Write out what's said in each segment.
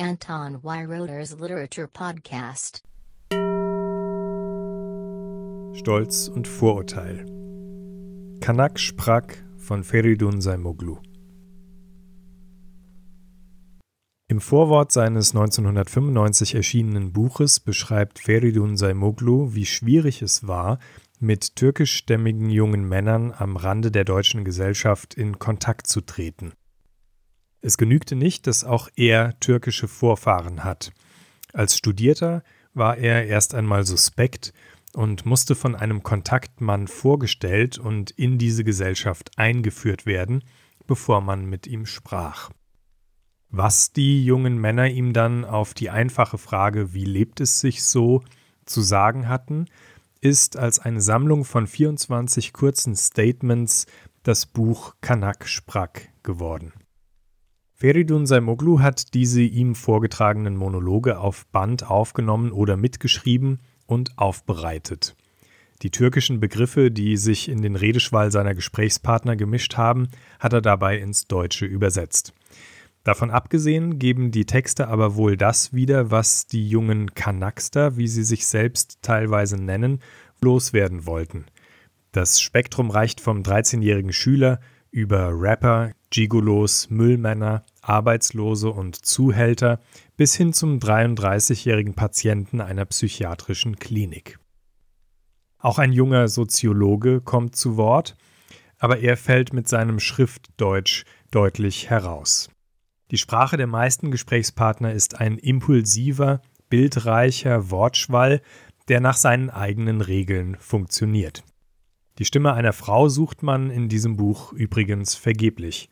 Anton Weiroder's Literature Podcast. Stolz und Vorurteil. Kanak Sprak von Feridun Saimoglu. Im Vorwort seines 1995 erschienenen Buches beschreibt Feridun Saimoglu, wie schwierig es war, mit türkischstämmigen jungen Männern am Rande der deutschen Gesellschaft in Kontakt zu treten. Es genügte nicht, dass auch er türkische Vorfahren hat. Als Studierter war er erst einmal suspekt und musste von einem Kontaktmann vorgestellt und in diese Gesellschaft eingeführt werden, bevor man mit ihm sprach. Was die jungen Männer ihm dann auf die einfache Frage, wie lebt es sich so, zu sagen hatten, ist als eine Sammlung von 24 kurzen Statements das Buch Kanak Sprak geworden. Feridun Saimoglu hat diese ihm vorgetragenen Monologe auf Band aufgenommen oder mitgeschrieben und aufbereitet. Die türkischen Begriffe, die sich in den Redeschwall seiner Gesprächspartner gemischt haben, hat er dabei ins Deutsche übersetzt. Davon abgesehen geben die Texte aber wohl das wieder, was die jungen Kanakster, wie sie sich selbst teilweise nennen, loswerden wollten. Das Spektrum reicht vom 13-jährigen Schüler über Rapper, Gigolos, Müllmänner, Arbeitslose und Zuhälter bis hin zum 33-jährigen Patienten einer psychiatrischen Klinik. Auch ein junger Soziologe kommt zu Wort, aber er fällt mit seinem Schriftdeutsch deutlich heraus. Die Sprache der meisten Gesprächspartner ist ein impulsiver, bildreicher Wortschwall, der nach seinen eigenen Regeln funktioniert. Die Stimme einer Frau sucht man in diesem Buch übrigens vergeblich.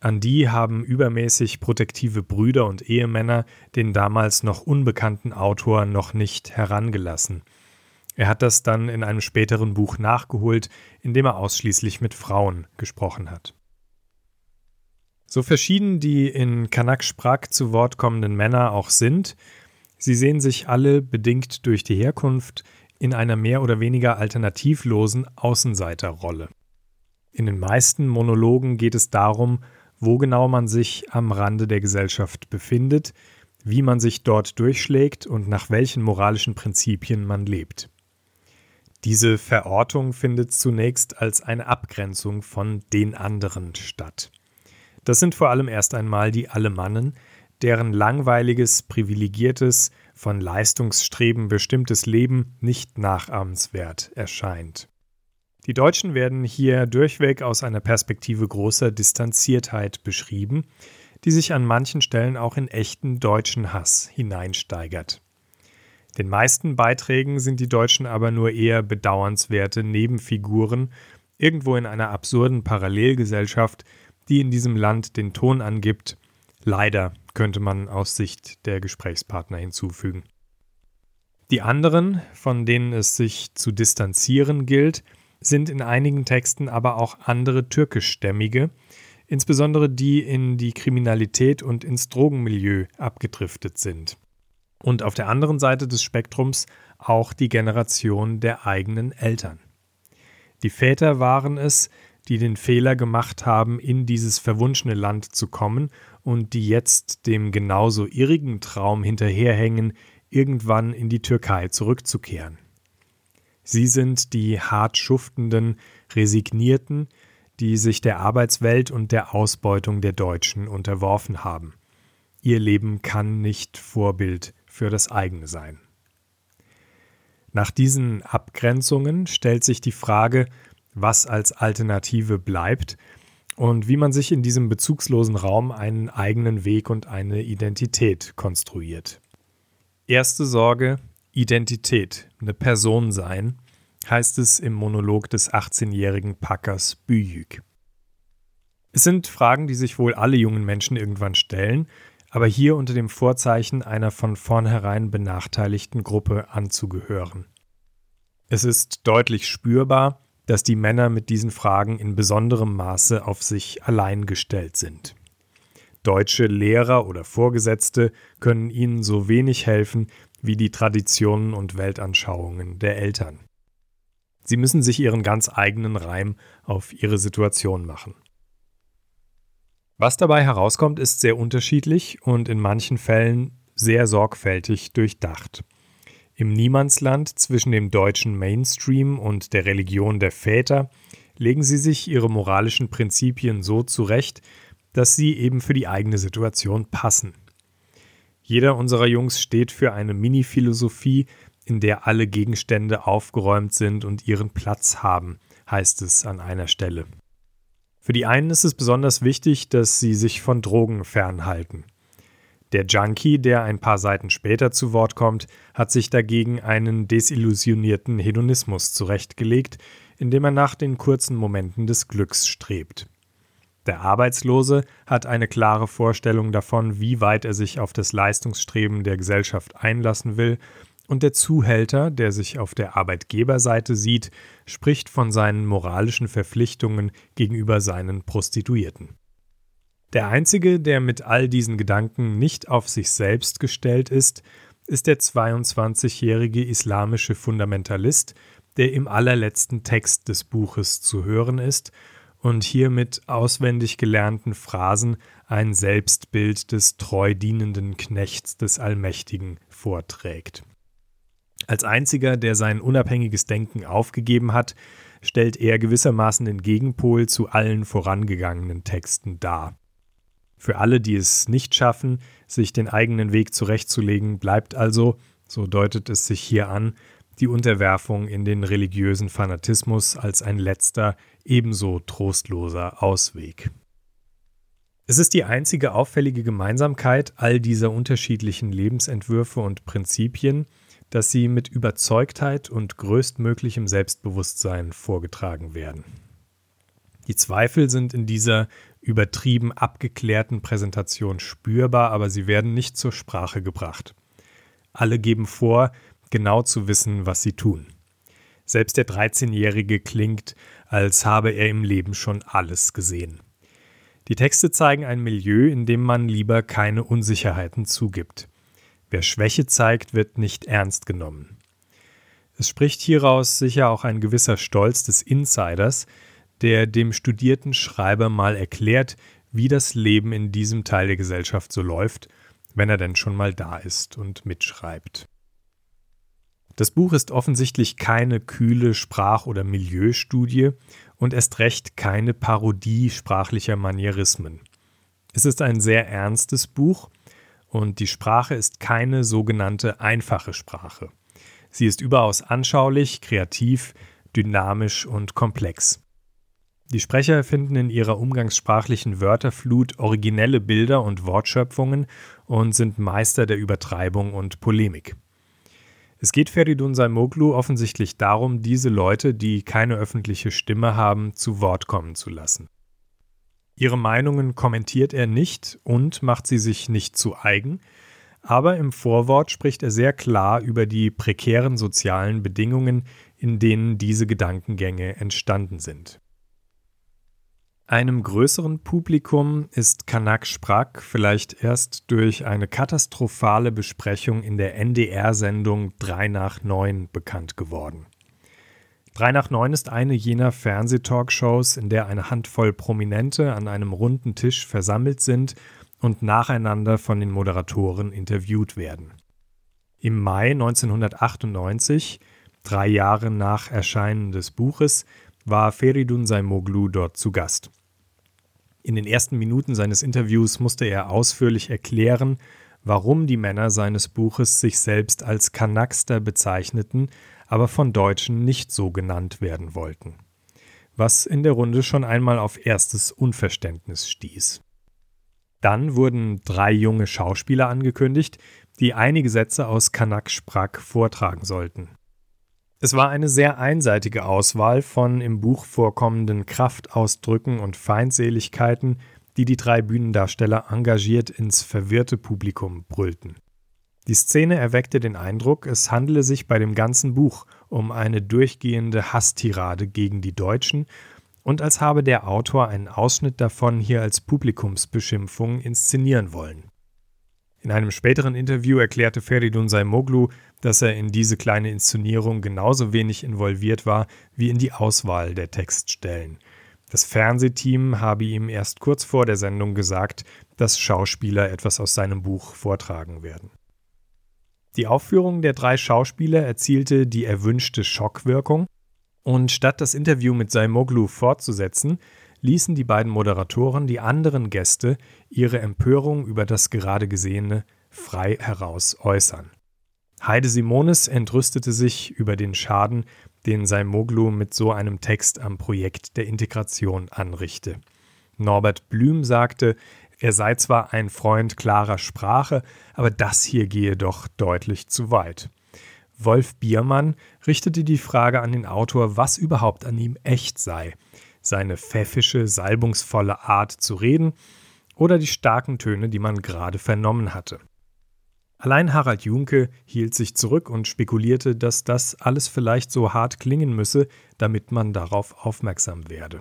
An die haben übermäßig protektive Brüder und Ehemänner den damals noch unbekannten Autor noch nicht herangelassen. Er hat das dann in einem späteren Buch nachgeholt, in dem er ausschließlich mit Frauen gesprochen hat. So verschieden die in Kanak Sprak zu Wort kommenden Männer auch sind, sie sehen sich alle, bedingt durch die Herkunft, in einer mehr oder weniger alternativlosen Außenseiterrolle. In den meisten Monologen geht es darum, wo genau man sich am Rande der Gesellschaft befindet, wie man sich dort durchschlägt und nach welchen moralischen Prinzipien man lebt. Diese Verortung findet zunächst als eine Abgrenzung von den anderen statt. Das sind vor allem erst einmal die Alemannen, deren langweiliges, privilegiertes, von Leistungsstreben bestimmtes Leben nicht nachahmenswert erscheint. Die Deutschen werden hier durchweg aus einer Perspektive großer Distanziertheit beschrieben, die sich an manchen Stellen auch in echten deutschen Hass hineinsteigert. Den meisten Beiträgen sind die Deutschen aber nur eher bedauernswerte Nebenfiguren, irgendwo in einer absurden Parallelgesellschaft, die in diesem Land den Ton angibt, leider könnte man aus Sicht der Gesprächspartner hinzufügen. Die anderen, von denen es sich zu distanzieren gilt, sind in einigen Texten aber auch andere türkischstämmige, insbesondere die in die Kriminalität und ins Drogenmilieu abgedriftet sind. Und auf der anderen Seite des Spektrums auch die Generation der eigenen Eltern. Die Väter waren es, die den Fehler gemacht haben, in dieses verwunschene Land zu kommen und die jetzt dem genauso irrigen Traum hinterherhängen, irgendwann in die Türkei zurückzukehren. Sie sind die hart schuftenden, resignierten, die sich der Arbeitswelt und der Ausbeutung der Deutschen unterworfen haben. Ihr Leben kann nicht Vorbild für das eigene sein. Nach diesen Abgrenzungen stellt sich die Frage, was als Alternative bleibt und wie man sich in diesem bezugslosen Raum einen eigenen Weg und eine Identität konstruiert. Erste Sorge, Identität, eine Person sein, heißt es im Monolog des 18-jährigen Packers Büyük. Es sind Fragen, die sich wohl alle jungen Menschen irgendwann stellen, aber hier unter dem Vorzeichen einer von vornherein benachteiligten Gruppe anzugehören. Es ist deutlich spürbar, dass die Männer mit diesen Fragen in besonderem Maße auf sich allein gestellt sind. Deutsche Lehrer oder Vorgesetzte können ihnen so wenig helfen wie die Traditionen und Weltanschauungen der Eltern. Sie müssen sich ihren ganz eigenen Reim auf ihre Situation machen. Was dabei herauskommt, ist sehr unterschiedlich und in manchen Fällen sehr sorgfältig durchdacht. Im Niemandsland zwischen dem deutschen Mainstream und der Religion der Väter legen sie sich ihre moralischen Prinzipien so zurecht, dass sie eben für die eigene Situation passen. Jeder unserer Jungs steht für eine Mini-Philosophie, in der alle Gegenstände aufgeräumt sind und ihren Platz haben, heißt es an einer Stelle. Für die einen ist es besonders wichtig, dass sie sich von Drogen fernhalten. Der Junkie, der ein paar Seiten später zu Wort kommt, hat sich dagegen einen desillusionierten Hedonismus zurechtgelegt, indem er nach den kurzen Momenten des Glücks strebt. Der Arbeitslose hat eine klare Vorstellung davon, wie weit er sich auf das Leistungsstreben der Gesellschaft einlassen will, und der Zuhälter, der sich auf der Arbeitgeberseite sieht, spricht von seinen moralischen Verpflichtungen gegenüber seinen Prostituierten. Der Einzige, der mit all diesen Gedanken nicht auf sich selbst gestellt ist, ist der 22-jährige islamische Fundamentalist, der im allerletzten Text des Buches zu hören ist und hier mit auswendig gelernten Phrasen ein Selbstbild des treu dienenden Knechts des Allmächtigen vorträgt. Als einziger, der sein unabhängiges Denken aufgegeben hat, stellt er gewissermaßen den Gegenpol zu allen vorangegangenen Texten dar. Für alle, die es nicht schaffen, sich den eigenen Weg zurechtzulegen, bleibt also, so deutet es sich hier an, die Unterwerfung in den religiösen Fanatismus als ein letzter, ebenso trostloser Ausweg. Es ist die einzige auffällige Gemeinsamkeit all dieser unterschiedlichen Lebensentwürfe und Prinzipien, dass sie mit Überzeugtheit und größtmöglichem Selbstbewusstsein vorgetragen werden. Die Zweifel sind in dieser übertrieben abgeklärten Präsentation spürbar, aber sie werden nicht zur Sprache gebracht. Alle geben vor, genau zu wissen, was sie tun. Selbst der 13-Jährige klingt, als habe er im Leben schon alles gesehen. Die Texte zeigen ein Milieu, in dem man lieber keine Unsicherheiten zugibt. Wer Schwäche zeigt, wird nicht ernst genommen. Es spricht hieraus sicher auch ein gewisser Stolz des Insiders, der dem studierten Schreiber mal erklärt, wie das Leben in diesem Teil der Gesellschaft so läuft, wenn er denn schon mal da ist und mitschreibt. Das Buch ist offensichtlich keine kühle Sprach- oder Milieustudie und erst recht keine Parodie sprachlicher Manierismen. Es ist ein sehr ernstes Buch und die Sprache ist keine sogenannte einfache Sprache. Sie ist überaus anschaulich, kreativ, dynamisch und komplex. Die Sprecher finden in ihrer umgangssprachlichen Wörterflut originelle Bilder und Wortschöpfungen und sind Meister der Übertreibung und Polemik. Es geht Feridun Saimoglu offensichtlich darum, diese Leute, die keine öffentliche Stimme haben, zu Wort kommen zu lassen. Ihre Meinungen kommentiert er nicht und macht sie sich nicht zu eigen, aber im Vorwort spricht er sehr klar über die prekären sozialen Bedingungen, in denen diese Gedankengänge entstanden sind. Einem größeren Publikum ist Kanak Sprack vielleicht erst durch eine katastrophale Besprechung in der NDR-Sendung 3 nach 9 bekannt geworden. 3 nach 9 ist eine jener Fernsehtalkshows, in der eine Handvoll Prominente an einem runden Tisch versammelt sind und nacheinander von den Moderatoren interviewt werden. Im Mai 1998, drei Jahre nach Erscheinen des Buches, war Feridun Saimoglu dort zu Gast. In den ersten Minuten seines Interviews musste er ausführlich erklären, warum die Männer seines Buches sich selbst als Kanakster bezeichneten, aber von Deutschen nicht so genannt werden wollten. Was in der Runde schon einmal auf erstes Unverständnis stieß. Dann wurden drei junge Schauspieler angekündigt, die einige Sätze aus Kanak Sprack vortragen sollten. Es war eine sehr einseitige Auswahl von im Buch vorkommenden Kraftausdrücken und Feindseligkeiten, die die drei Bühnendarsteller engagiert ins verwirrte Publikum brüllten. Die Szene erweckte den Eindruck, es handele sich bei dem ganzen Buch um eine durchgehende Hasstirade gegen die Deutschen und als habe der Autor einen Ausschnitt davon hier als Publikumsbeschimpfung inszenieren wollen. In einem späteren Interview erklärte Feridun Saimoglu, dass er in diese kleine Inszenierung genauso wenig involviert war wie in die Auswahl der Textstellen. Das Fernsehteam habe ihm erst kurz vor der Sendung gesagt, dass Schauspieler etwas aus seinem Buch vortragen werden. Die Aufführung der drei Schauspieler erzielte die erwünschte Schockwirkung und statt das Interview mit Saimoglu fortzusetzen, ließen die beiden Moderatoren die anderen Gäste ihre Empörung über das gerade Gesehene frei heraus äußern. Heide Simonis entrüstete sich über den Schaden, den Saimoglu mit so einem Text am Projekt der Integration anrichte. Norbert Blüm sagte, er sei zwar ein Freund klarer Sprache, aber das hier gehe doch deutlich zu weit. Wolf Biermann richtete die Frage an den Autor, was überhaupt an ihm echt sei. Seine pfäffische, salbungsvolle Art zu reden oder die starken Töne, die man gerade vernommen hatte. Allein Harald Junke hielt sich zurück und spekulierte, dass das alles vielleicht so hart klingen müsse, damit man darauf aufmerksam werde.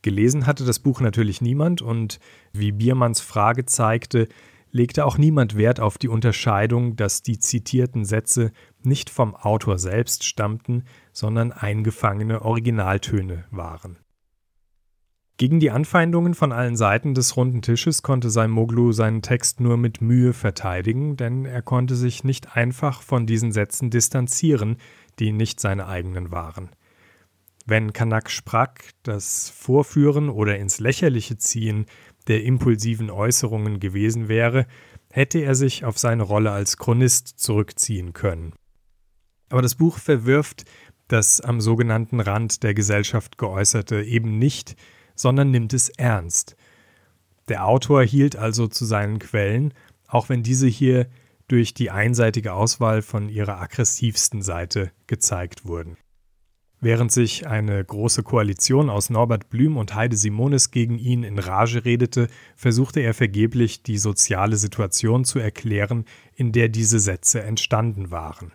Gelesen hatte das Buch natürlich niemand und wie Biermanns Frage zeigte, legte auch niemand Wert auf die Unterscheidung, dass die zitierten Sätze nicht vom Autor selbst stammten, sondern eingefangene Originaltöne waren. Gegen die Anfeindungen von allen Seiten des runden Tisches konnte Saimoglu seinen Text nur mit Mühe verteidigen, denn er konnte sich nicht einfach von diesen Sätzen distanzieren, die nicht seine eigenen waren. Wenn Kanak Sprack das Vorführen oder ins Lächerliche ziehen der impulsiven Äußerungen gewesen wäre, hätte er sich auf seine Rolle als Chronist zurückziehen können. Aber das Buch verwirft das am sogenannten Rand der Gesellschaft geäußerte eben nicht, sondern nimmt es ernst. Der Autor hielt also zu seinen Quellen, auch wenn diese hier durch die einseitige Auswahl von ihrer aggressivsten Seite gezeigt wurden. Während sich eine große Koalition aus Norbert Blüm und Heide Simonis gegen ihn in Rage redete, versuchte er vergeblich, die soziale Situation zu erklären, in der diese Sätze entstanden waren.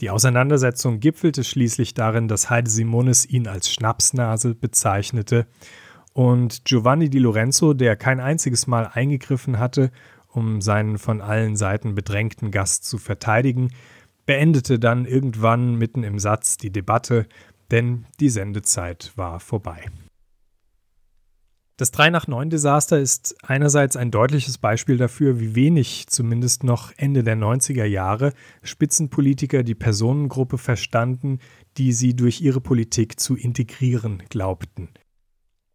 Die Auseinandersetzung gipfelte schließlich darin, dass Heide Simonis ihn als Schnapsnase bezeichnete und Giovanni Di Lorenzo, der kein einziges Mal eingegriffen hatte, um seinen von allen Seiten bedrängten Gast zu verteidigen, beendete dann irgendwann mitten im Satz die Debatte, denn die Sendezeit war vorbei. Das 3 nach 9 Desaster ist einerseits ein deutliches Beispiel dafür, wie wenig, zumindest noch Ende der 90er Jahre, Spitzenpolitiker die Personengruppe verstanden, die sie durch ihre Politik zu integrieren glaubten.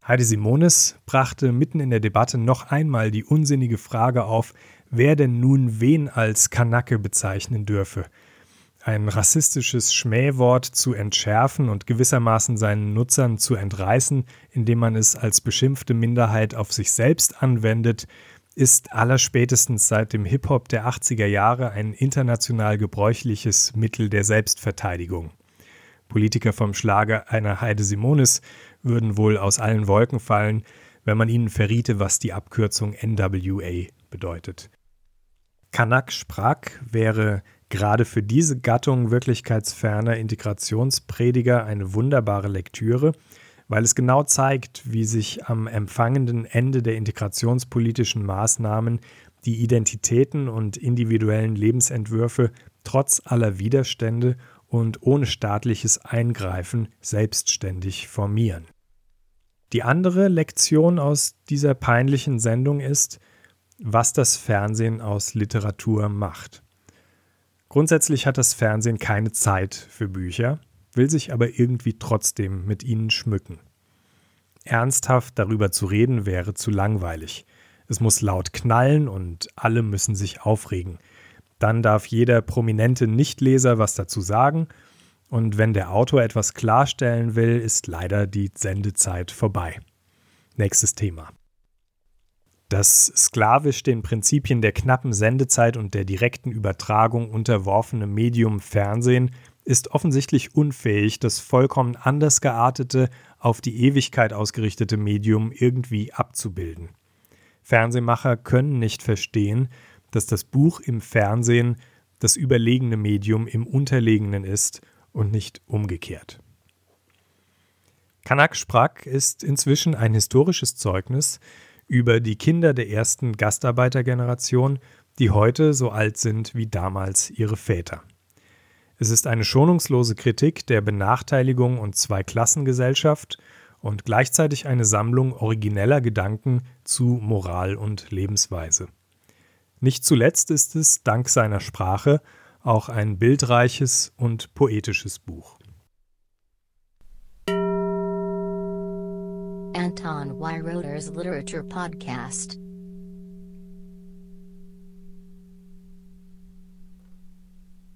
Heidi Simonis brachte mitten in der Debatte noch einmal die unsinnige Frage auf, wer denn nun wen als Kanake bezeichnen dürfe ein rassistisches Schmähwort zu entschärfen und gewissermaßen seinen Nutzern zu entreißen, indem man es als beschimpfte Minderheit auf sich selbst anwendet, ist allerspätestens seit dem Hip-Hop der 80er Jahre ein international gebräuchliches Mittel der Selbstverteidigung. Politiker vom Schlage einer Heide Simonis würden wohl aus allen Wolken fallen, wenn man ihnen verriete, was die Abkürzung NWA bedeutet. Kanak Sprack wäre gerade für diese Gattung wirklichkeitsferner Integrationsprediger eine wunderbare Lektüre, weil es genau zeigt, wie sich am empfangenden Ende der integrationspolitischen Maßnahmen die Identitäten und individuellen Lebensentwürfe trotz aller Widerstände und ohne staatliches Eingreifen selbstständig formieren. Die andere Lektion aus dieser peinlichen Sendung ist, was das Fernsehen aus Literatur macht. Grundsätzlich hat das Fernsehen keine Zeit für Bücher, will sich aber irgendwie trotzdem mit ihnen schmücken. Ernsthaft darüber zu reden wäre zu langweilig. Es muss laut knallen und alle müssen sich aufregen. Dann darf jeder prominente Nichtleser was dazu sagen und wenn der Autor etwas klarstellen will, ist leider die Sendezeit vorbei. Nächstes Thema. Das sklavisch den Prinzipien der knappen Sendezeit und der direkten Übertragung unterworfene Medium Fernsehen ist offensichtlich unfähig, das vollkommen anders geartete, auf die Ewigkeit ausgerichtete Medium irgendwie abzubilden. Fernsehmacher können nicht verstehen, dass das Buch im Fernsehen das überlegene Medium im unterlegenen ist und nicht umgekehrt. Kanak Sprack ist inzwischen ein historisches Zeugnis über die Kinder der ersten Gastarbeitergeneration, die heute so alt sind wie damals ihre Väter. Es ist eine schonungslose Kritik der Benachteiligung und Zweiklassengesellschaft und gleichzeitig eine Sammlung origineller Gedanken zu Moral und Lebensweise. Nicht zuletzt ist es, dank seiner Sprache, auch ein bildreiches und poetisches Buch. Anton Weiroder's Literature Podcast